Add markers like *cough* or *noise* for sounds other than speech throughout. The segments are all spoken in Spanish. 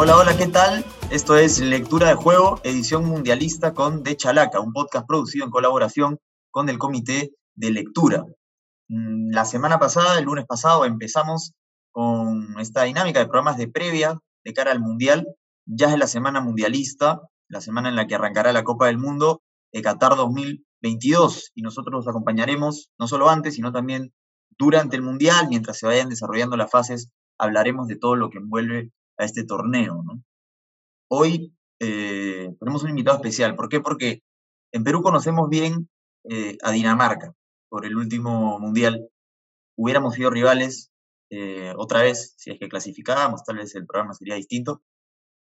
Hola, hola, ¿qué tal? Esto es Lectura de Juego, edición mundialista con De Chalaca, un podcast producido en colaboración con el Comité de Lectura. Mm, la semana pasada, el lunes pasado, empezamos con esta dinámica de programas de previa de cara al Mundial. Ya es la semana mundialista, la semana en la que arrancará la Copa del Mundo de Qatar 2022 y nosotros los acompañaremos no solo antes, sino también durante el Mundial, mientras se vayan desarrollando las fases, hablaremos de todo lo que envuelve a este torneo. Hoy eh, tenemos un invitado especial. ¿Por qué? Porque en Perú conocemos bien eh, a Dinamarca por el último Mundial. Hubiéramos sido rivales eh, otra vez, si es que clasificábamos, tal vez el programa sería distinto.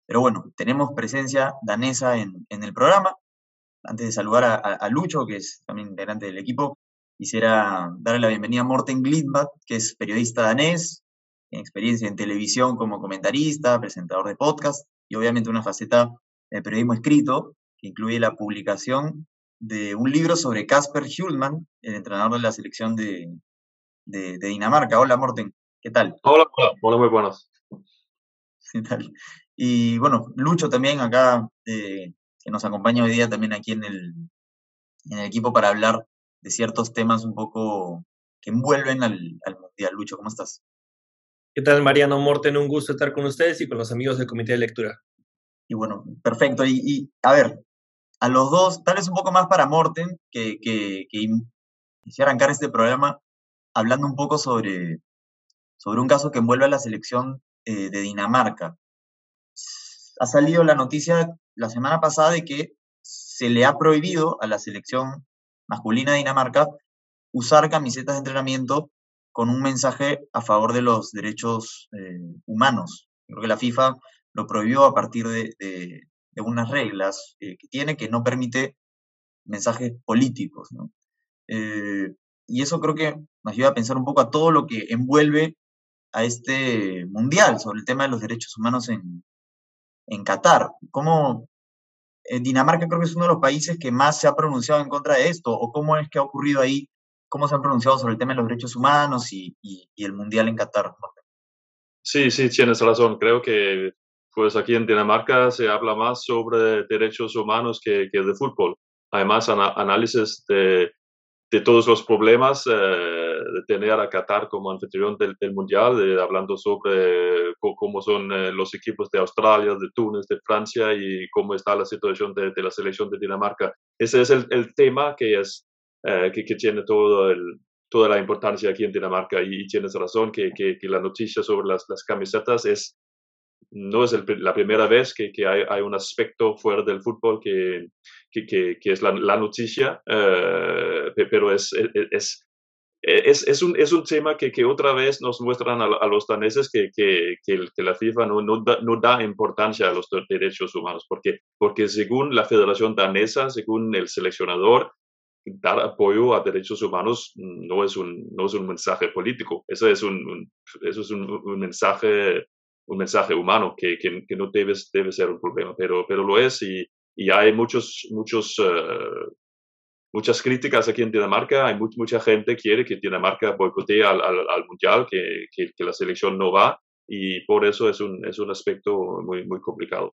Pero bueno, tenemos presencia danesa en, el programa. Antes de saludar a, Lucho, que es también integrante del equipo, quisiera darle la bienvenida a Morten Glidbad, que es periodista danés, experiencia en televisión como comentarista, presentador de podcast y obviamente una faceta de periodismo escrito que incluye la publicación de un libro sobre Casper Schulman, el entrenador de la selección de, de, Dinamarca. Hola, Morten, ¿qué tal? Hola, hola, hola muy buenos. *laughs* ¿Qué tal? Y bueno, Lucho también acá, eh, que nos acompaña hoy día también aquí en el, en el equipo para hablar de ciertos temas un poco que envuelven al, al Mundial. Lucho, ¿cómo estás? ¿Qué tal, Mariano Morten? Un gusto estar con ustedes y con los amigos del Comité de Lectura. Y bueno, perfecto. Y, a ver, a los dos, tal vez un poco más para Morten, que, que, quisiera arrancar este programa hablando un poco sobre, sobre un caso que envuelve a la selección eh, de Dinamarca. Ha salido la noticia la semana pasada de que se le ha prohibido a la selección masculina de Dinamarca usar camisetas de entrenamiento con un mensaje a favor de los derechos eh, humanos. Creo que la FIFA lo prohibió a partir de, unas reglas eh, que tiene que no permite mensajes políticos. Eh, y eso creo que nos ayuda a pensar un poco a todo lo que envuelve a este mundial sobre el tema de los derechos humanos en, en Qatar. ¿Cómo Dinamarca creo que es uno de los países que más se ha pronunciado en contra de esto? ¿O cómo es que ha ocurrido ahí cómo se han pronunciado sobre el tema de los derechos humanos y, el Mundial en Qatar. Sí, sí, tienes razón. Creo que pues aquí en Dinamarca se habla más sobre derechos humanos que, que de fútbol. Además, análisis de, de, todos los problemas eh, de tener a Qatar como anfitrión del, Mundial, hablando sobre cómo son eh, los equipos de Australia, de Túnez, de Francia y cómo está la situación de, la selección de Dinamarca. Ese es el, el tema que es eh, que, tiene todo el, toda la importancia aquí en Dinamarca y, tienes razón que, que, la noticia sobre las, las camisetas es no es la primera vez que, que hay, hay, un aspecto fuera del fútbol que, que, es la, la noticia, eh, pero es, es, es, es, un, es un tema que, que otra vez nos muestran a, los daneses que, que, que, la FIFA no, no, da, no da importancia a los derechos humanos, porque, porque según la Federación Danesa, según el seleccionador, dar apoyo a derechos humanos no es un, no es un mensaje político, eso es un, eso es un, mensaje un mensaje humano que, que, no debe, debe ser un problema, pero, pero lo es y, y hay muchos, muchos, eh, muchas críticas aquí en Dinamarca, hay mucha gente que quiere que Dinamarca boicotee al, al, Mundial, que, que, la selección no va y por eso es un, es un aspecto muy, muy complicado.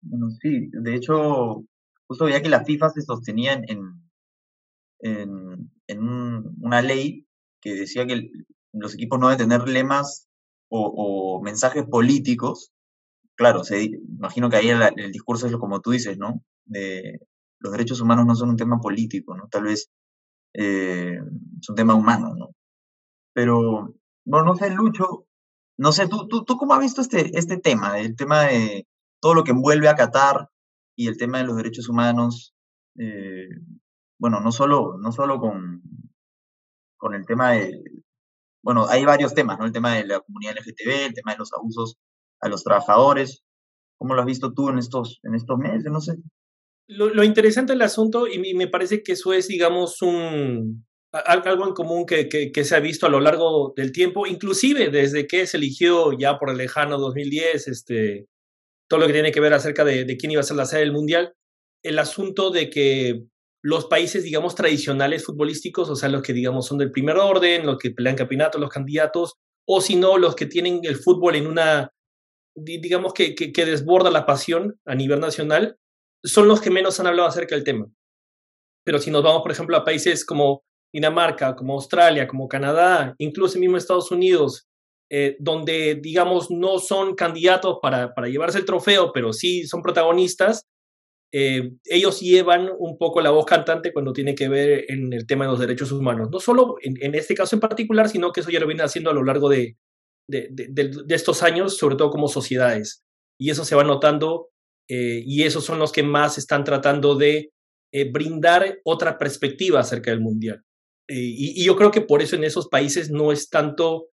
Bueno, sí, de hecho, justo veía que la FIFA se sostenía en en, una ley que decía que los equipos no deben tener lemas o, mensajes políticos. Claro, se, imagino que ahí el, discurso es como tú dices, ¿no? De, los derechos humanos no son un tema político, ¿no? Tal vez eh, es un tema humano, ¿no? Pero, no, no sé, Lucho, no sé, ¿tú, tú, tú cómo has visto este, este tema, el tema de todo lo que envuelve a Qatar y el tema de los derechos humanos? Eh, bueno, no solo, no solo con, con el tema de, bueno, hay varios temas, ¿no? El tema de la comunidad LGTB, el tema de los abusos a los trabajadores. ¿Cómo lo has visto tú en estos, en estos meses? No sé. Lo, interesante del asunto, y me parece que eso es, digamos, un, algo en común que, que, se ha visto a lo largo del tiempo, inclusive desde que se eligió ya por el lejano 2010, este, todo lo que tiene que ver acerca de, de quién iba a ser la sede del Mundial, el asunto de que los países, digamos, tradicionales futbolísticos, o sea, los que, digamos, son del primer orden, los que pelean campeonatos, los candidatos, o si no, los que tienen el fútbol en una, digamos que, que, desborda la pasión a nivel nacional, son los que menos han hablado acerca del tema. Pero si nos vamos, por ejemplo, a países como Dinamarca, como Australia, como Canadá, incluso mismo Estados Unidos, eh, donde, digamos, no son candidatos para, para, llevarse el trofeo, pero sí son protagonistas, eh, ellos llevan un poco la voz cantante cuando tiene que ver en el tema de los derechos humanos. No solo en, este caso en particular, sino que eso ya lo viene haciendo a lo largo de, de, estos años, sobre todo como sociedades. Y eso se va notando eh, y esos son los que más están tratando de brindar otra perspectiva acerca del Mundial. Y, y, yo creo que por eso en esos países no es tanto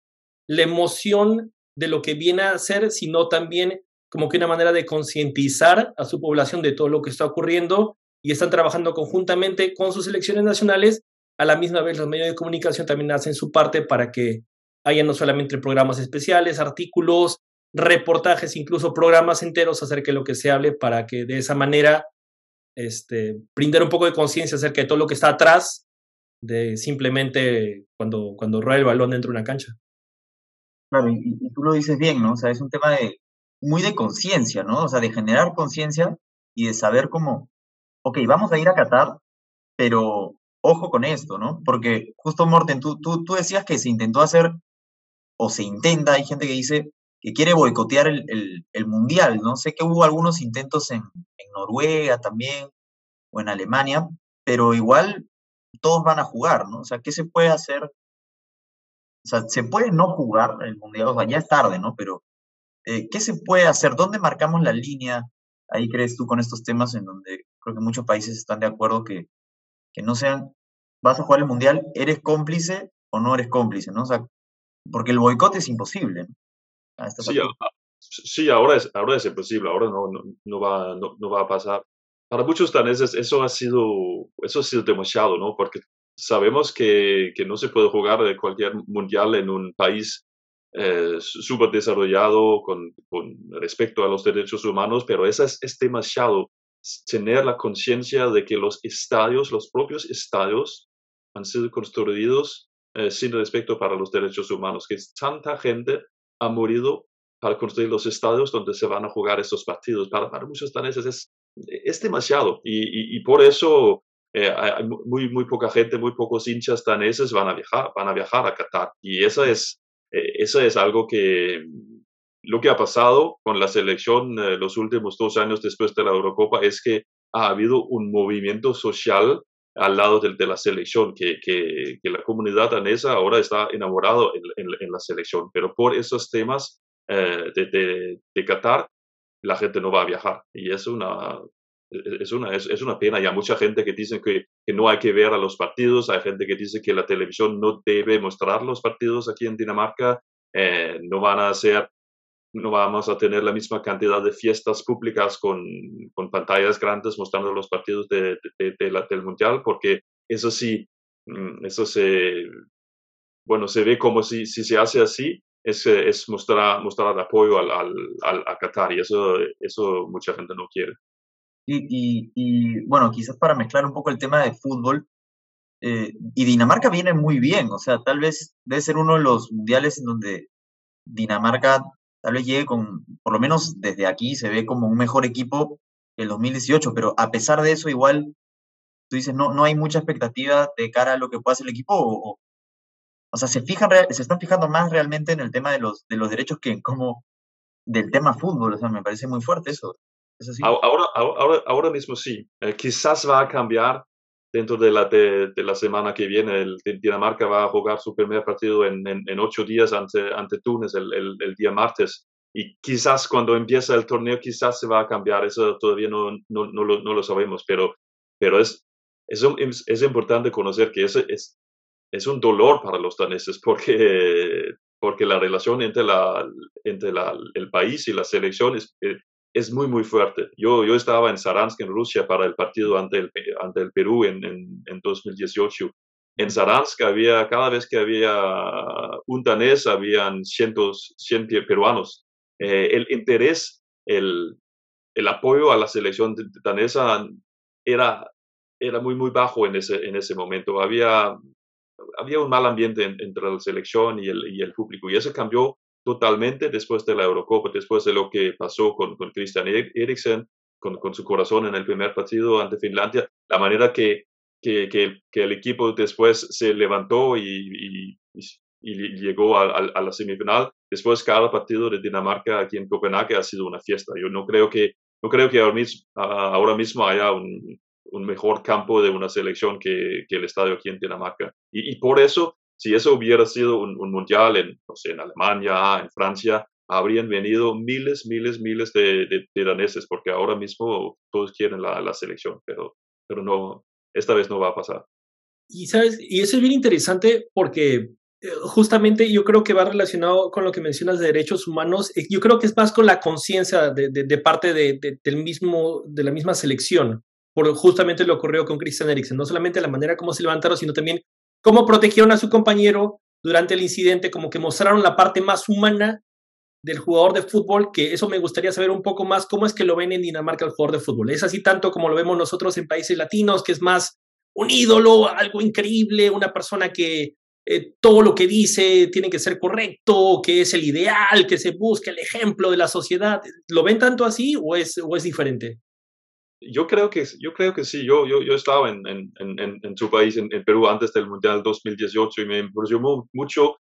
la emoción de lo que viene a ser, sino también como que una manera de concientizar a su población de todo lo que está ocurriendo y están trabajando conjuntamente con sus elecciones nacionales. A la misma vez los medios de comunicación también hacen su parte para que haya no solamente programas especiales, artículos, reportajes, incluso programas enteros acerca de lo que se hable para que de esa manera este, brindar un poco de conciencia acerca de todo lo que está atrás de simplemente cuando, cuando rueda el balón dentro de una cancha. Claro, y, tú lo dices bien, ¿no? O sea, es un tema de, muy de conciencia, ¿no? O sea, de generar conciencia y de saber cómo, ok, vamos a ir a Qatar, pero ojo con esto, ¿no? Porque justo, Morten, tú, tú, tú decías que se intentó hacer, o se intenta, hay gente que dice que quiere boicotear el, el, Mundial, ¿no? Sé que hubo algunos intentos en, en Noruega también, o en Alemania, pero igual todos van a jugar, ¿no? O sea, ¿qué se puede hacer o sea, se puede no jugar el Mundial, o sea, ya es tarde, ¿no? Pero, eh, ¿qué se puede hacer? ¿Dónde marcamos la línea? Ahí crees tú con estos temas en donde creo que muchos países están de acuerdo que, que no sean, vas a jugar el Mundial, ¿eres cómplice o no eres cómplice, ¿no? O sea, porque el boicot es imposible, ¿no? sí, sí, ahora es, ahora es imposible, ahora no, no, no va, no, no, va a pasar. Para muchos daneses eso ha sido, eso ha sido demasiado, ¿no? Porque sabemos que, que, no se puede jugar de cualquier mundial en un país eh, súper desarrollado con, respecto a los derechos humanos, pero eso es, es demasiado tener la conciencia de que los estadios, los propios estadios, han sido construidos eh, sin respeto para los derechos humanos, que tanta gente ha morido para construir los estadios donde se van a jugar estos partidos. Para, para muchos daneses es, es demasiado y, por eso eh, hay muy, muy poca gente, muy pocos hinchas daneses van a viajar, van a viajar a Qatar. Y eso es, eso es algo que lo que ha pasado con la selección eh, los últimos dos años después de la Eurocopa es que ha habido un movimiento social al lado de, la selección, que, la comunidad danesa ahora está enamorado en, la selección, pero por esos temas de, de, de, Qatar la gente no va a viajar. Y es una es una, es, una pena. Y hay mucha gente que dice que, que, no hay que ver a los partidos, hay gente que dice que la televisión no debe mostrar los partidos aquí en Dinamarca, eh, no van a ser, no vamos a tener la misma cantidad de fiestas públicas con, con pantallas grandes mostrando los partidos de, del Mundial, porque eso sí, mm, eso se, bueno, se ve como si, si se hace así, es, es mostrar, mostrar apoyo al, al, al, a Qatar y eso, eso mucha gente no quiere. Y, y, bueno, quizás para mezclar un poco el tema de fútbol, eh, y Dinamarca viene muy bien, o sea, tal vez debe ser uno de los mundiales en donde Dinamarca tal vez llegue con, por lo menos desde aquí se ve como un mejor equipo que el 2018, pero a pesar de eso igual, tú dices, no, no hay mucha expectativa de cara a lo que pueda hacer el equipo, o, o sea, se, fijan, se están fijando más realmente en el tema de los, de los derechos que en como del tema fútbol, o sea, me parece muy fuerte eso. Ahora, ahora, ahora mismo sí. Eh, quizás va a cambiar dentro de la, de, la semana que viene. Dinamarca va a jugar su primer partido en, en, ocho días ante, ante Túnez el, el, día martes. Y quizás cuando empieza el torneo, quizás se va a cambiar. Eso todavía no, no, no, lo, no lo, sabemos, pero, pero es, es, es, importante conocer que ese es, es un dolor para los daneses porque, porque la relación entre, la, entre la, el país y la selección es, eh, es muy, muy fuerte. Yo, yo estaba en Saransk, en Rusia, para el partido ante el, ante el Perú en, en, 2018. En Saransk había, cada vez que había un danés, habían cientos, cien peruanos. Eh, el interés, el, el apoyo a la selección danesa era, era muy, muy bajo en ese, en ese momento. Había, había un mal ambiente entre la selección y el, y el público. Y eso cambió totalmente después de la Eurocopa, después de lo que pasó con, con Christian Eriksen, con, con, su corazón en el primer partido ante Finlandia, la manera que, que, que, el equipo después se levantó y, y, llegó a, a, la semifinal. Después cada partido de Dinamarca aquí en Copenhague ha sido una fiesta. Yo no creo que, no creo que ahora mismo, ahora mismo haya un, un mejor campo de una selección que, que el estadio aquí en Dinamarca. Y, y por eso si eso hubiera sido un, mundial en, no sé, en Alemania, en Francia, habrían venido miles, miles, miles de, de, daneses, porque ahora mismo todos quieren la, la, selección, pero, pero no, esta vez no va a pasar. Y, ¿sabes? y eso es bien interesante porque eh, justamente yo creo que va relacionado con lo que mencionas de derechos humanos. Eh, yo creo que es más con la conciencia de, de, parte de, del mismo, de la misma selección. Por justamente lo ocurrió con Christian Eriksen. No solamente la manera como se levantaron, sino también cómo protegieron a su compañero durante el incidente, como que mostraron la parte más humana del jugador de fútbol, que eso me gustaría saber un poco más, cómo es que lo ven en Dinamarca el jugador de fútbol. ¿Es así tanto como lo vemos nosotros en países latinos, que es más un ídolo, algo increíble, una persona que eh, todo lo que dice tiene que ser correcto, que es el ideal, que se busca el ejemplo de la sociedad? ¿Lo ven tanto así o es, o es diferente? Yo creo que, yo creo que sí, yo, yo, yo estaba en, en, en, en su país, en, Perú, antes del Mundial 2018 y me impresionó mucho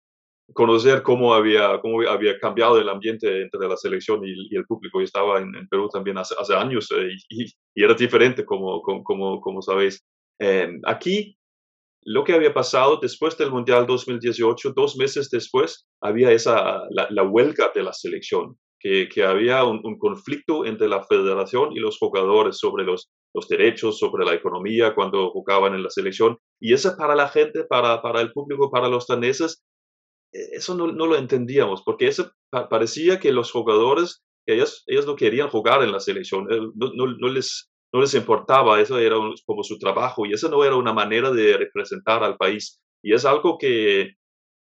conocer cómo había, cómo había cambiado el ambiente entre la selección y, el público. Yo estaba en, Perú también hace, hace años eh, y, y, era diferente, como, como, como, sabéis. Em, aquí, lo que había pasado después del Mundial 2018, dos meses después, había esa, la, la huelga de la selección que, había un, conflicto entre la federación y los jugadores sobre los, derechos, sobre la economía cuando jugaban en la selección. Y eso para la gente, para, para el público, para los daneses, e, eso no, no lo entendíamos, porque eso parecía que los jugadores, que ellos, ellos no querían jugar en la selección, eh, no, no les, no les importaba, eso era como su trabajo y eso no era una manera de representar al país. Y es algo que,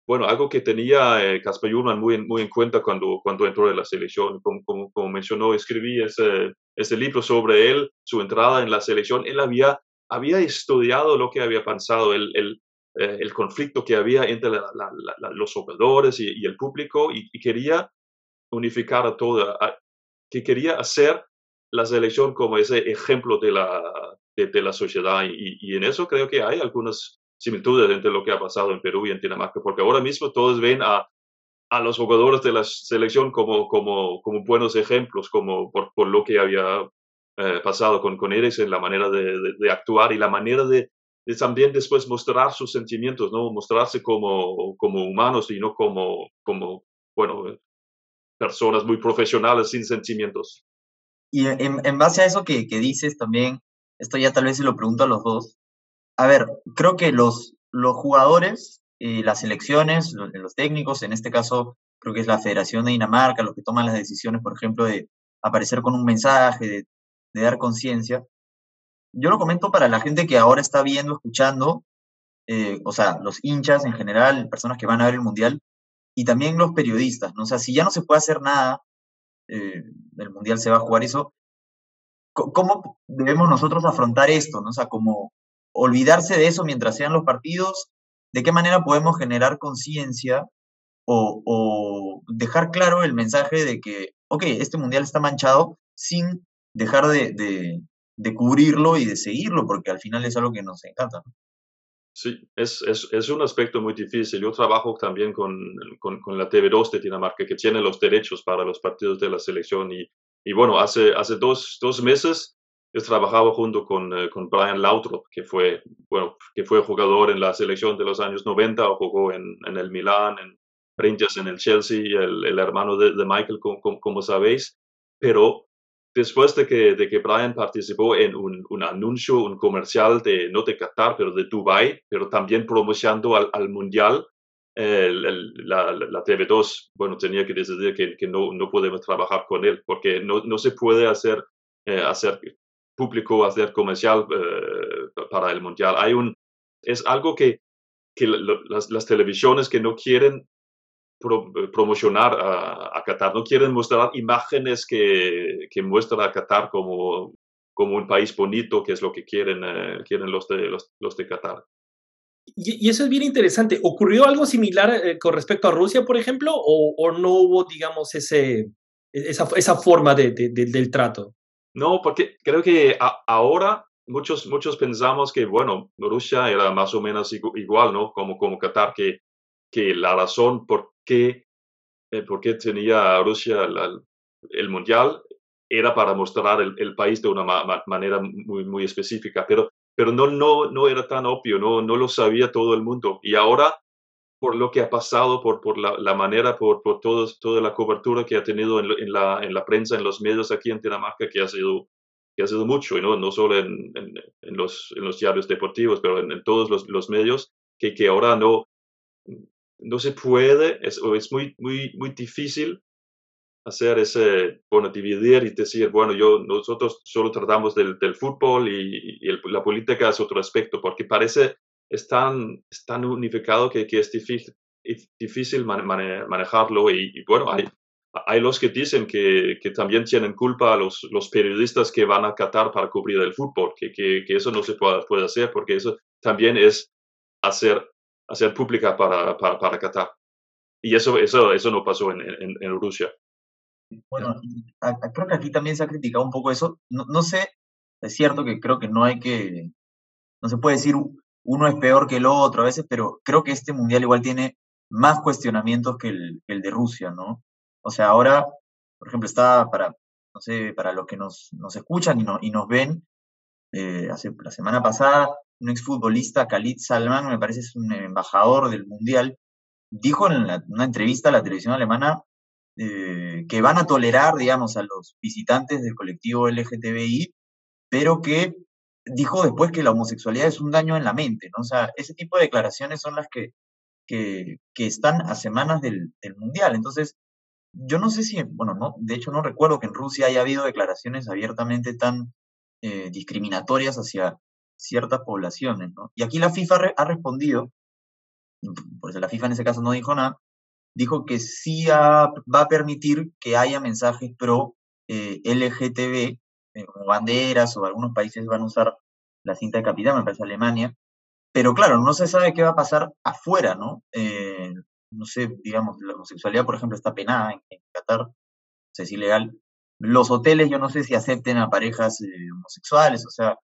bueno, algo que tenía eh, Casper muy, en, muy en cuenta cuando, cuando entró en la selección. Como, como, mencionó, escribí ese, ese, libro sobre él, su entrada en la selección. Él había, había estudiado lo que había pasado, el, el, eh, el conflicto que había entre los jugadores y, el público y, quería unificar a todo, que quería hacer la selección como ese ejemplo de la, de, la sociedad. Y, y, en eso creo que hay algunas similitudes entre lo que ha pasado en Perú y en Dinamarca, porque ahora mismo todos ven a, a los jugadores de la selección como, como, como buenos ejemplos, como por, por lo que había eh, pasado con, con en la manera de, de, actuar y la manera de, de, también después mostrar sus sentimientos, ¿no? Mostrarse como, como humanos y no como, como, bueno, personas muy profesionales sin sentimientos. Y en, en base a eso que, que dices también, esto ya tal vez se lo pregunto a los dos, a ver, creo que los, los jugadores, y las selecciones, los, técnicos, en este caso creo que es la Federación de Dinamarca, los que toman las decisiones, por ejemplo, de aparecer con un mensaje, de, dar conciencia. Yo lo comento para la gente que ahora está viendo, escuchando, eh, o sea, los hinchas en general, personas que van a ver el Mundial, y también los periodistas, ¿no? O sea, si ya no se puede hacer nada, eh, el Mundial se va a jugar eso, ¿cómo debemos nosotros afrontar esto, ¿no? O sea, como, olvidarse de eso mientras sean los partidos, de qué manera podemos generar conciencia o, dejar claro el mensaje de que, ok, este mundial está manchado sin dejar de, cubrirlo y de seguirlo, porque al final es algo que nos encanta. Sí, es, un aspecto muy difícil. Yo trabajo también con, la TV2 de Dinamarca, que tiene los derechos para los partidos de la selección. Y, bueno, hace, dos meses yo trabajaba junto con, eh, con Brian Lautro, que fue, bueno, que fue jugador en la selección de los años 90, o jugó en, en el Milan, en Rangers, en el Chelsea, el, el hermano de, de Michael, como, como, sabéis. Pero después de que, de que Brian participó en un, un, anuncio, un comercial de, no de Qatar, pero de Dubai, pero también promocionando al, al Mundial, el, la, la, TV2, bueno, tenía que decidir que, que no, no podemos trabajar con él, porque no, no se puede hacer, eh, hacer público hacer comercial eh, para el mundial. Hay un, es algo que, que las, televisiones que no quieren promocionar a, Qatar, no quieren mostrar imágenes que, que muestran a Qatar como, como un país bonito, que es lo que quieren, eh, quieren los de, los, de Qatar. Y, eso es bien interesante. ¿Ocurrió algo similar eh, con respecto a Rusia, por ejemplo, o, no hubo, digamos, ese, esa, esa forma de, del trato? No, porque creo que ahora muchos, muchos pensamos que, bueno, Rusia era más o menos igual, ¿no? Como, como Qatar, que, que la razón por qué, eh, por qué tenía Rusia el mundial era para mostrar el, país de una manera muy, muy específica, pero, pero no, no, no era tan obvio, no, no lo sabía todo el mundo. Y ahora, por lo que ha pasado, por, por la, la manera, por, por todo, toda la cobertura que ha tenido en, en, la, en la prensa, en los medios aquí en Dinamarca, que ha sido, que ha sido mucho, y no, no solo en, en, los, en los diarios deportivos, pero en, todos los, los, medios, que, que ahora no, no se puede, es, es muy, muy, muy difícil hacer ese, bueno, dividir y decir, bueno, yo, nosotros solo tratamos del, del fútbol y, la política es otro aspecto, porque parece, es tan, tan unificado que, que es difícil, difícil manejarlo y, bueno, hay, hay los que dicen que, que, también tienen culpa los, los periodistas que van a Qatar para cubrir el fútbol, que, que, que eso no se puede, puede, hacer porque eso también es hacer, hacer pública para, para, para Qatar. Y eso, eso, eso no pasó en, en, en Rusia. Bueno, creo que aquí también se ha criticado un poco eso. No, no, sé, es cierto que creo que no hay que, no se puede decir uno es peor que el otro a veces, pero creo que este mundial igual tiene más cuestionamientos que el, de Rusia, ¿no? O sea, ahora, por ejemplo, está para, no sé, para los que nos, nos escuchan y, y nos ven, eh, hace, la semana pasada, un exfutbolista, Khalid Salman, me parece es un embajador del mundial, dijo en una entrevista a la televisión alemana eh, que van a tolerar, digamos, a los visitantes del colectivo LGTBI, pero que dijo después que la homosexualidad es un daño en la mente, ¿no? O sea, ese tipo de declaraciones son las que, que, están a semanas del, del, Mundial. Entonces, yo no sé si, bueno, no, de hecho no recuerdo que en Rusia haya habido declaraciones abiertamente tan eh, discriminatorias hacia ciertas poblaciones, ¿no? Y aquí la FIFA ha respondido, por eso la FIFA en ese caso no dijo nada, dijo que sí va a permitir que haya mensajes pro eh, LGTB, eh, como banderas o algunos países van a usar la cinta de capitán, me parece Alemania, pero claro, no se sabe qué va a pasar afuera, ¿no? Eh, no sé, digamos, la homosexualidad, por ejemplo, está penada en, Qatar, o es ilegal. Los hoteles, yo no sé si acepten a parejas homosexuales, o sea,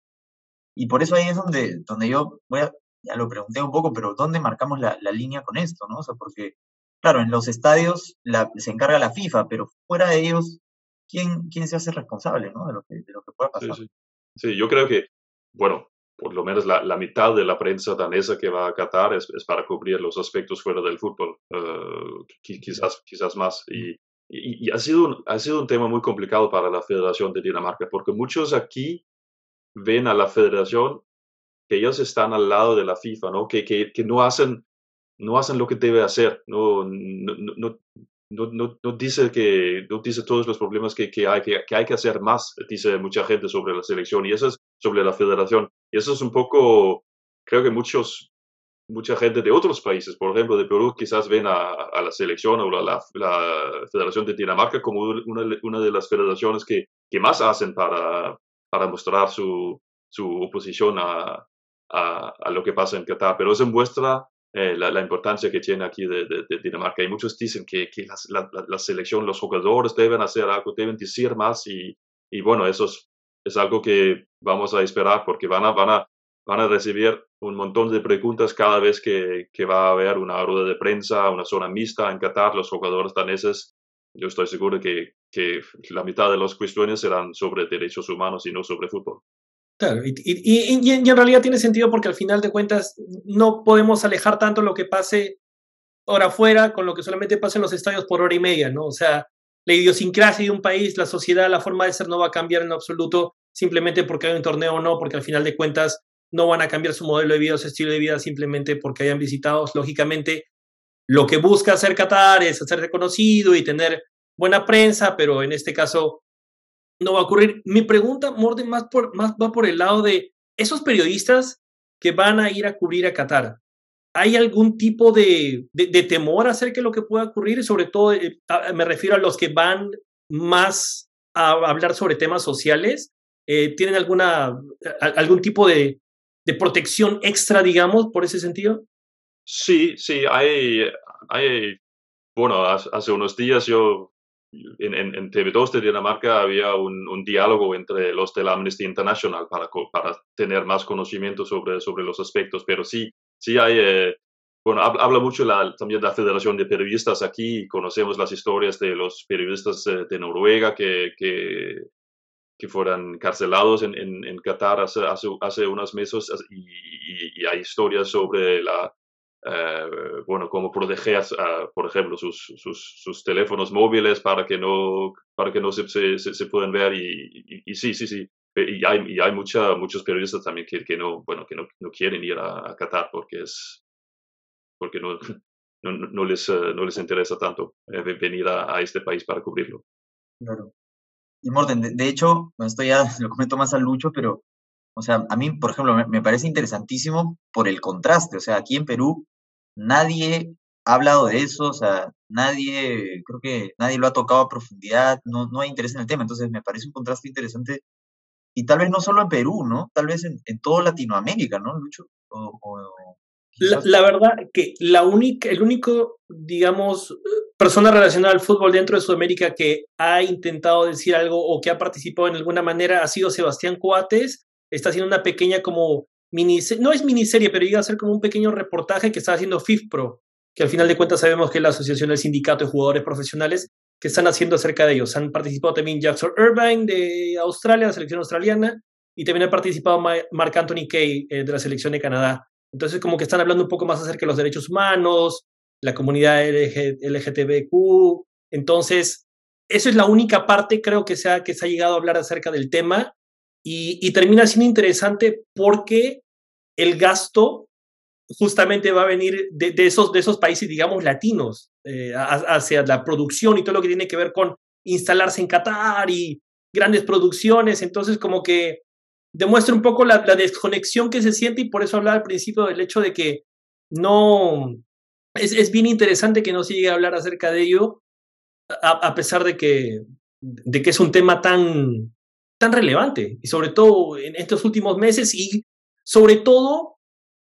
y por eso ahí es donde, donde yo, voy ya lo pregunté un poco, pero ¿dónde marcamos la, la línea con esto, no? O sea, porque claro, en los estadios se encarga la FIFA, pero fuera de ellos, ¿quién, quién se hace responsable ¿no? de, lo que, de lo que pueda pasar? Sí, yo creo que, bueno, por lo menos la, la, mitad de la prensa danesa que va a Qatar es, es para cubrir los aspectos fuera del fútbol, uh, quizás, quizás más. Y, y, y, ha, sido un, ha sido un tema muy complicado para la Federación de Dinamarca, porque muchos aquí ven a la Federación que ellos están al lado de la FIFA, ¿no? Que, que, que no hacen no hacen lo que debe hacer, no, no, no, no, no, dice, que, no dice todos los problemas que, hay, que, hay que hacer más, dice mucha gente sobre la selección y eso es sobre la federación. Y eso es un poco, creo que muchos, mucha gente de otros países, por ejemplo de Perú, quizás ven a, la selección o la, la, Federación de Dinamarca como una, de las federaciones que, que más hacen para, para mostrar su, su oposición a, a, a, lo que pasa en Qatar, pero eso muestra eh, la, importancia que tiene aquí de, Dinamarca. Y muchos dicen que, que la, la, selección, los jugadores deben hacer algo, deben decir más y, y bueno, eso es, es, algo que vamos a esperar porque van a, van, a, van a recibir un montón de preguntas cada vez que, que va a haber una rueda de prensa, una zona mixta en Qatar, los jugadores daneses. Yo estoy seguro que, que la mitad de las cuestiones serán sobre derechos humanos y no sobre fútbol. Y, en realidad tiene sentido porque al final de cuentas no podemos alejar tanto lo que pase ahora afuera con lo que solamente pasa en los estadios por hora y media, ¿no? O sea, la idiosincrasia de un país, la sociedad, la forma de ser no va a cambiar en absoluto simplemente porque hay un torneo o no, porque al final de cuentas no van a cambiar su modelo de vida su estilo de vida simplemente porque hayan visitado. Lógicamente, lo que busca hacer Qatar es hacer reconocido y tener buena prensa, pero en este caso no va a ocurrir. Mi pregunta, Morden, más, por, más va por el lado de esos periodistas que van a ir a cubrir a Qatar. ¿Hay algún tipo de, de, temor acerca de lo que pueda ocurrir? Sobre todo, eh, me refiero a los que van más a hablar sobre temas sociales. Eh, ¿Tienen alguna, algún tipo de, de protección extra, digamos, por ese sentido? Sí, sí, hay, hay bueno, hace unos días yo en, en, TV2 de Dinamarca había un, diálogo entre los de la Amnesty International para, para tener más conocimiento sobre, sobre los aspectos, pero sí, sí hay, eh, bueno, habla, mucho la, también la Federación de Periodistas aquí, conocemos las historias de los periodistas eh, de Noruega que, que, que fueron carcelados en, Qatar hace, hace, unos meses y hay historias sobre la eh, bueno, cómo proteger, por ejemplo, sus, sus, sus, teléfonos móviles para que no, para que no se, se, se puedan ver. Y, y, sí, sí, sí. Y hay, y hay mucha, muchos periodistas también que, que, no, bueno, que no, no quieren ir a, Qatar porque, es, porque *laughs* no, no, no les, eh, no les interesa tanto eh, venir a, a, este país para cubrirlo. Claro. Y Morten, de, de hecho, esto ya *laughs* lo comento más a Lucho, pero o sea, a mí, por ejemplo, me, me, parece interesantísimo por el contraste. O sea, aquí en Perú nadie ha hablado de eso, o sea, nadie, creo que nadie lo ha tocado a profundidad, no, no hay interés en el tema. Entonces, me parece un contraste interesante. Y tal vez no solo en Perú, ¿no? Tal vez en, en toda Latinoamérica, ¿no, Lucho? O, o, la, la, verdad que la única, el único, digamos, persona relacionada al fútbol dentro de Sudamérica que ha intentado decir algo o que ha participado en alguna manera ha sido Sebastián Coates, está haciendo una pequeña como no es miniserie, pero llega a ser como un pequeño reportaje que está haciendo FIFPro, que al final de cuentas sabemos que es la Asociación del Sindicato de Jugadores Profesionales, que están haciendo acerca de ellos. Han participado también Jackson Irvine de Australia, la selección australiana, y también ha participado Mark Anthony Kay eh, de la selección de Canadá. Entonces, como que están hablando un poco más acerca de los derechos humanos, la comunidad LGTBQ. Entonces, eso es la única parte, creo que se que se ha llegado a hablar acerca del tema. Y, termina siendo interesante porque el gasto justamente va a venir de, esos, de esos países, digamos, latinos, eh, hacia la producción y todo lo que tiene que ver con instalarse en Qatar y grandes producciones. Entonces, como que demuestra un poco la, la, desconexión que se siente y por eso hablaba al principio del hecho de que no... Es, es bien interesante que no se llegue a hablar acerca de ello, a, a pesar de que, de que es un tema tan, tan relevante y sobre todo en estos últimos meses y sobre todo,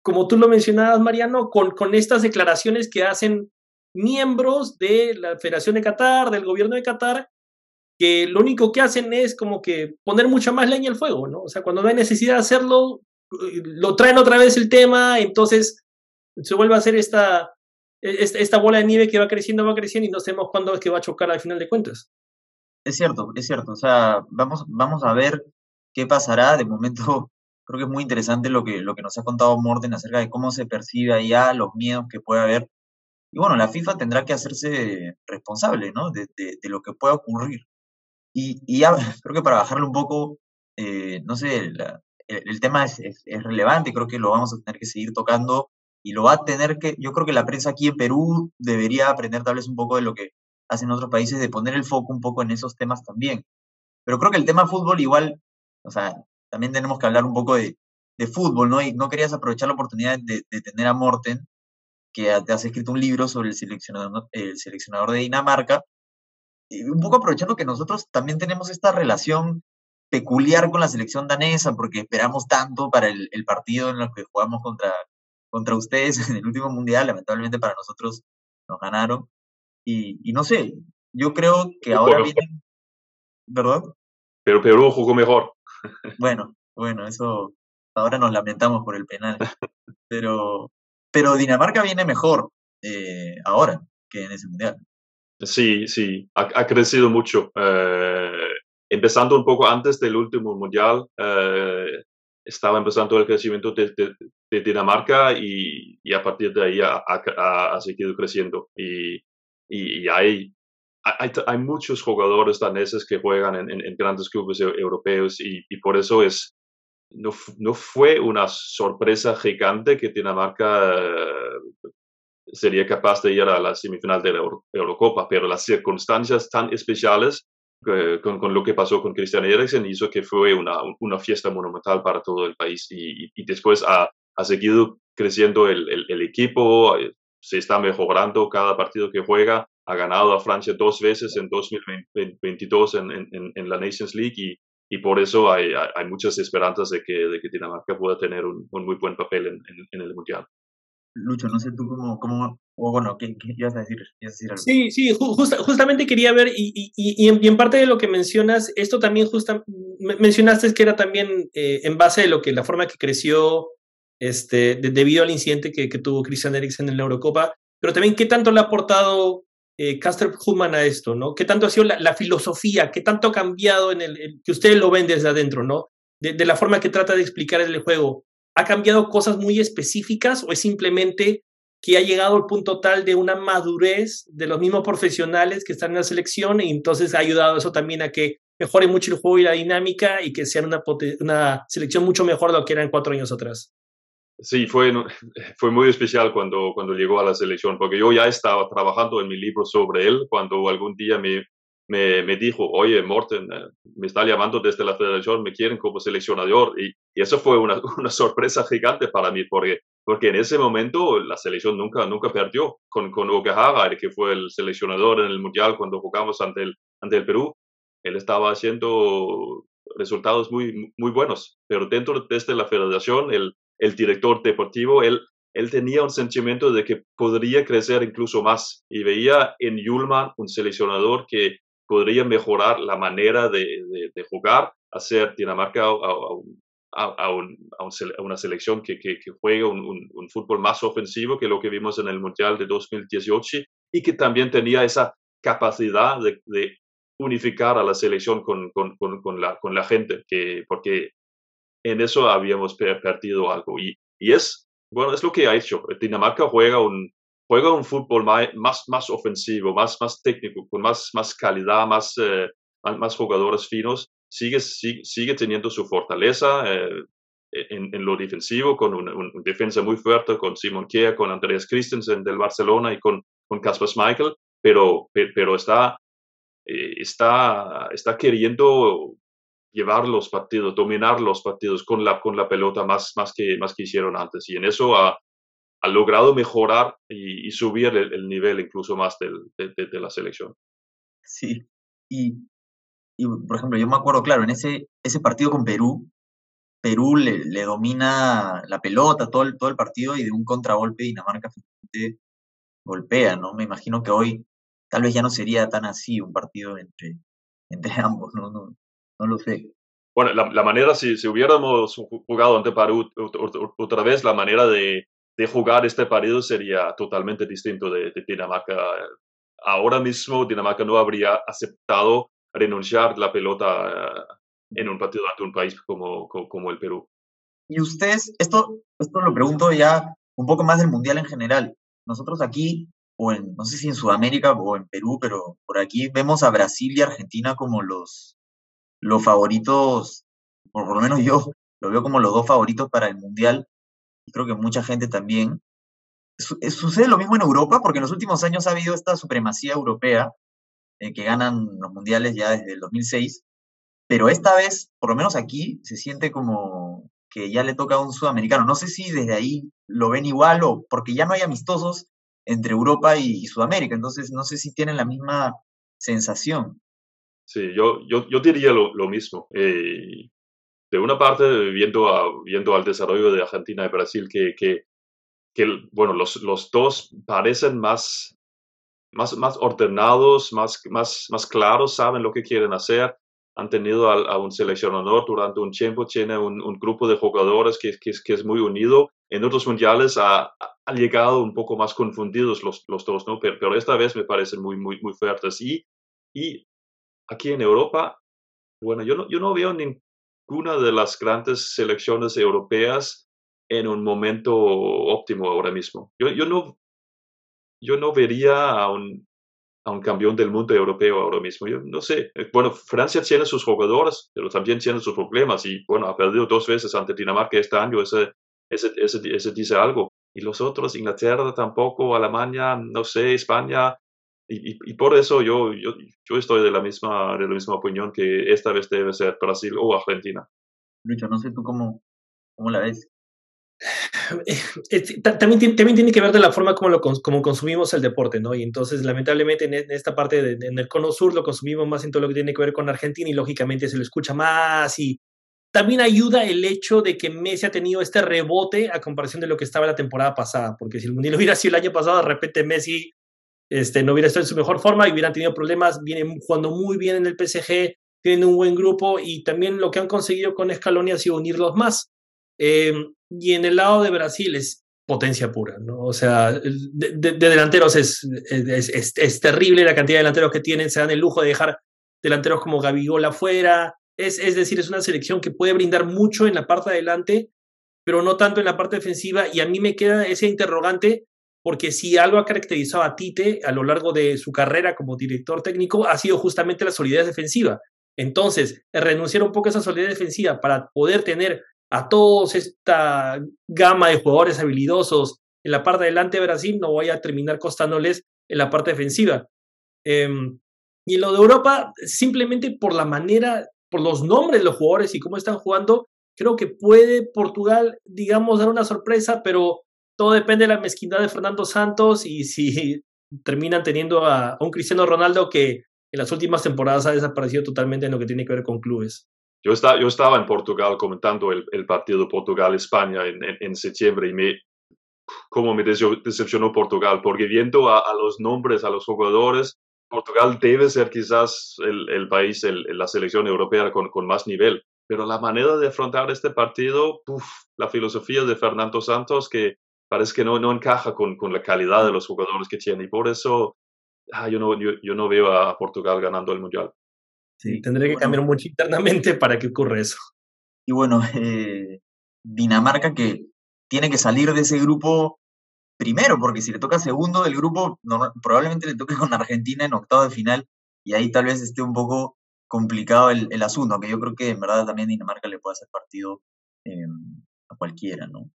como tú lo mencionabas, Mariano, con, con estas declaraciones que hacen miembros de la Federación de Qatar, del gobierno de Qatar, que lo único que hacen es como que poner mucha más leña al fuego, ¿no? O sea, cuando no hay necesidad de hacerlo, lo traen otra vez el tema, entonces se vuelve a hacer esta, esta, esta bola de nieve que va creciendo, va creciendo y no sabemos cuándo es que va a chocar al final de cuentas. Es cierto, es cierto. O sea, vamos, vamos a ver qué pasará. De momento, *laughs* creo que es muy interesante lo que, lo que nos ha contado Morten acerca de cómo se percibe allá, los miedos que puede haber. Y bueno, la FIFA tendrá que hacerse responsable, ¿no? De, de, lo que pueda ocurrir. Y, y ya, *laughs* creo que para bajarle un poco, eh, no sé, el, tema es, es, es relevante, creo que lo vamos a tener que seguir tocando y lo va a tener que, yo creo que la prensa aquí en Perú debería aprender tal vez un poco de lo que hacen otros países de poner el foco un poco en esos temas también. Pero creo que el tema fútbol igual, o sea, también tenemos que hablar un poco de, fútbol, ¿no? Y no querías aprovechar la oportunidad de, tener a Morten, que te has escrito un libro sobre el seleccionador, el seleccionador de Dinamarca, y un poco aprovechando que nosotros también tenemos esta relación peculiar con la selección danesa, porque esperamos tanto para el, el partido en el que jugamos contra, contra ustedes *laughs* en el último mundial, lamentablemente para nosotros nos ganaron. Y, y no sé, yo creo que ahora pero, vienen. ¿Verdad? Pero Perú jugó mejor. Bueno, bueno, eso ahora nos lamentamos por el penal. Pero, pero Dinamarca viene mejor eh, ahora que en ese mundial. Sí, sí, ha, ha crecido mucho. Eh, empezando un poco antes del último mundial, eh, estaba empezando el crecimiento de, de, de Dinamarca y, y, a partir de ahí ha, ha, ha seguido creciendo. Y, y, hay, hay, hay, muchos jugadores daneses que juegan en, en, en grandes clubes europeos y, y, por eso es, no, no fue una sorpresa gigante que Dinamarca uh, sería capaz de ir a la semifinal de la Euro, Eurocopa, pero las circunstancias tan especiales uh, con, con, lo que pasó con Christian Eriksen hizo que fue una, una fiesta monumental para todo el país y, y después ha, ha seguido creciendo el, el, el equipo, se está mejorando cada partido que juega. Ha ganado a Francia dos veces en 2022 en, en, en la Nations League y, y por eso hay, hay, muchas esperanzas de que, de que Dinamarca pueda tener un, muy buen papel en, en, el Mundial. Lucho, no sé tú cómo, cómo o bueno, ¿qué, ibas a decir? decir algo? Sí, sí, justamente quería ver, y, y, y, en, parte de lo que mencionas, esto también justa, mencionaste que era también eh, en base de lo que la forma que creció este, debido al incidente que, tuvo Christian Eriksen en la Eurocopa, pero también qué tanto le ha aportado eh, Caster Human a esto, ¿no? ¿Qué tanto ha sido la, filosofía? ¿Qué tanto ha cambiado en el, que ustedes lo ven desde adentro, ¿no? De, la forma que trata de explicar el juego. ¿Ha cambiado cosas muy específicas o es simplemente que ha llegado al punto tal de una madurez de los mismos profesionales que están en la selección y entonces ha ayudado eso también a que mejore mucho el juego y la dinámica y que sea una, una selección mucho mejor de lo que eran cuatro años atrás? Sí, fue, *laughs* fue muy especial cuando, cuando llegó a la selección, porque yo ya estaba trabajando en mi libro sobre él cuando algún día me, me, me dijo, oye, Morten, eh, me está llamando desde la federación, me quieren como seleccionador. Y, y eso fue una, *laughs* una, sorpresa gigante para mí, porque, porque en ese momento la selección nunca, nunca perdió con, con Okehara, que fue el seleccionador en el Mundial cuando jugamos ante el, ante el Perú. Él estaba haciendo resultados muy, muy buenos, pero dentro desde la federación, el, el director deportivo, él, él tenía un sentimiento de que podría crecer incluso más y veía en Yulman un seleccionador que podría mejorar la manera de, de, jugar, hacer Dinamarca a, a, una selección que, que, juega un, un, fútbol más ofensivo que lo que vimos en el Mundial de 2018 y que también tenía esa capacidad de, unificar a la selección con, con, con, la, con la gente, que, porque en eso habíamos perdido algo. Y, y es, bueno, es lo que ha hecho. Dinamarca juega un, juega un fútbol más, más ofensivo, más, más técnico, con más, más calidad, más, eh, más, jugadores finos. Sigue, sigue, teniendo su fortaleza eh, en, en, lo defensivo, con una, defensa muy fuerte, con Simon Kjær, con Andreas Christensen del Barcelona y con, con Kasper Schmeichel, pero, pero está, eh, está, está queriendo llevar los partidos, dominar los partidos con la, con la pelota más, más, que, más que hicieron antes. Y en eso ha, ha logrado mejorar y, subir el, nivel incluso más del, de, la selección. Sí, y, y, por ejemplo, yo me acuerdo, claro, en ese, ese partido con Perú, Perú le, le domina la pelota todo el, todo el partido y de un contragolpe Dinamarca golpea, ¿no? Me imagino que hoy tal vez ya no sería tan así un partido entre, entre *laughs* ambos, ¿no? no no lo sé. Bueno, la, manera, si, si, hubiéramos jugado ante Perú otra vez, la manera de, de jugar este partido sería totalmente distinto de, Dinamarca. Ahora mismo Dinamarca no habría aceptado renunciar la pelota eh, en un partido ante un país como, como, el Perú. Y ustedes, esto, esto lo pregunto ya un poco más del Mundial en general. Nosotros aquí, o en, no sé si en Sudamérica o en Perú, pero por aquí vemos a Brasil y Argentina como los, los favoritos, por, lo menos yo lo veo como los dos favoritos para el Mundial, y creo que mucha gente también. Eh, sucede lo mismo en Europa, porque en los últimos años ha habido esta supremacía europea, eh, que ganan los mundiales ya desde el 2006, pero esta vez, por lo menos aquí, se siente como que ya le toca a un sudamericano. No sé si desde ahí lo ven igual o porque ya no hay amistosos entre Europa y Sudamérica, entonces no sé si tienen la misma sensación. Sí, yo, yo, yo diría lo, lo mismo. Eh, de una parte, viendo, a, viendo al desarrollo de Argentina y Brasil, que, que, que bueno, los, los dos parecen más, más, más ordenados, más, más, más claros, saben lo que quieren hacer. Han tenido a, a un seleccionador durante un tiempo, tiene un, un grupo de jugadores que, que, que, es muy unido. En otros mundiales ha, ha llegado un poco más confundidos los, los dos, ¿no? Pero, pero, esta vez me parecen muy, muy, muy fuertes. Y, y aquí en Europa, bueno, yo no, yo no veo ninguna de las grandes selecciones europeas en un momento óptimo ahora mismo. Yo, yo, no, yo no vería a un, a un campeón del mundo europeo ahora mismo. Yo no sé. Eh, bueno, Francia tiene sus jugadores, pero también tiene sus problemas. Y bueno, ha perdido dos veces ante Dinamarca este año. Ese, ese, ese, ese dice algo. Y los otros, Inglaterra tampoco, Alemania, no sé, España, y, por eso yo, yo, yo, estoy de la, misma, de la misma opinión que esta vez debe ser Brasil o Argentina. Lucho, no sé tú cómo, cómo la ves. *sighs* también, también tiene que ver de la forma como, lo, como consumimos el deporte, ¿no? Y entonces, lamentablemente, en, esta parte, de, en el cono sur, lo consumimos más en todo lo que tiene que ver con Argentina y lógicamente se lo escucha más. Y también ayuda el hecho de que Messi ha tenido este rebote a comparación de lo que estaba la temporada pasada, porque si el Mundial *laughs* hubiera sido el año pasado, de repente Messi este, no hubiera estado en su mejor forma y hubieran tenido problemas, viene jugando muy bien en el PSG, tienen un buen grupo y también lo que han conseguido con Scaloni ha sido unirlos más. Em, y en el lado de Brasil es potencia pura, ¿no? O sea, de, delanteros es es, terrible la cantidad de delanteros que tienen, se dan el lujo de dejar delanteros como Gabigol afuera, es, es decir, es una selección que puede brindar mucho en la parte de adelante, pero no tanto en la parte defensiva, y a mí me queda ese interrogante, porque si algo ha caracterizado a Tite a lo largo de su carrera como director técnico, ha sido justamente la solidez defensiva. Entonces, renunciar un poco a esa solidez defensiva para poder tener a todos esta gama de jugadores habilidosos en la parte delante de Brasil, no vaya a terminar costándoles en la parte defensiva. Em, y lo de Europa, simplemente por la manera, por los nombres de los jugadores y cómo están jugando, creo que puede Portugal, digamos, dar una sorpresa, pero todo depende de la mezquindad de Fernando Santos y si *laughs* terminan teniendo a un Cristiano Ronaldo que en las últimas temporadas ha desaparecido totalmente en lo que tiene que ver con clubes. Yo, yo estaba en Portugal comentando el, el partido Portugal-España en, en, septiembre y me, cómo me decepcionó Portugal, porque viendo a, los nombres, a los jugadores, Portugal debe ser quizás el, país, la selección europea con, con, más nivel, pero la manera de afrontar este partido, la filosofía de Fernando Santos que parece que no, no encaja con, con, la calidad de los jugadores que tiene y por eso ah, yo, no, yo, yo no veo a Portugal ganando el Mundial. Sí, tendría que cambiar mucho internamente para que ocurra eso. Y bueno, *laughs* eh, Dinamarca que tiene que salir de ese grupo primero, porque si le toca segundo del grupo, probablemente le toque *laughs* con Argentina en octavo de final, y ahí tal vez esté un poco complicado el, el asunto, aunque yo creo que en verdad también Dinamarca le puede hacer partido em, a cualquiera, ¿no?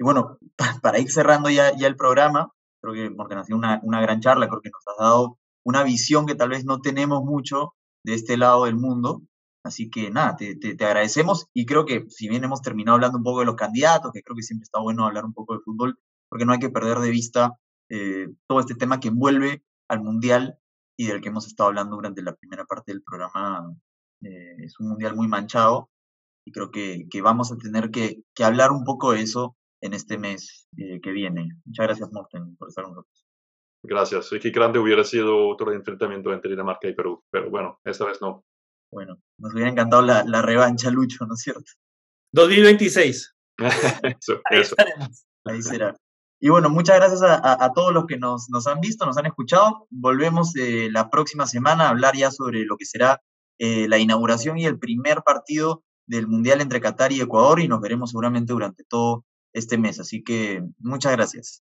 Y bueno, *laughs* para ir cerrando ya, el programa, creo que porque ha sido una, gran charla, creo que nos has dado una visión que tal vez no tenemos mucho de este lado del mundo. Así que nada, te, te, agradecemos y creo que si bien hemos terminado hablando un poco de los candidatos, que creo que siempre está bueno hablar un poco de fútbol, porque no hay que perder de vista eh, todo este tema que envuelve al Mundial y del que hemos estado hablando durante la primera parte del programa. Eh, es un Mundial muy manchado y creo que, que vamos a tener que, que, hablar un poco de eso en este mes eh, que viene. Muchas gracias, Morten, por estar con nosotros. Gracias. Qué grande hubiera sido otro enfrentamiento entre Dinamarca y Perú, pero bueno, esta vez no. Bueno, nos hubiera encantado la, la revancha, Lucho, ¿no es cierto? 2026. *laughs* eso, Ahí eso. Ahí será. Y bueno, muchas gracias a, a, todos los que nos, nos, han visto, nos han escuchado. Volvemos eh, la próxima semana a hablar ya sobre lo que será eh, la inauguración y el primer partido del Mundial entre Qatar y Ecuador y nos veremos seguramente durante todo este mes. Así que muchas gracias.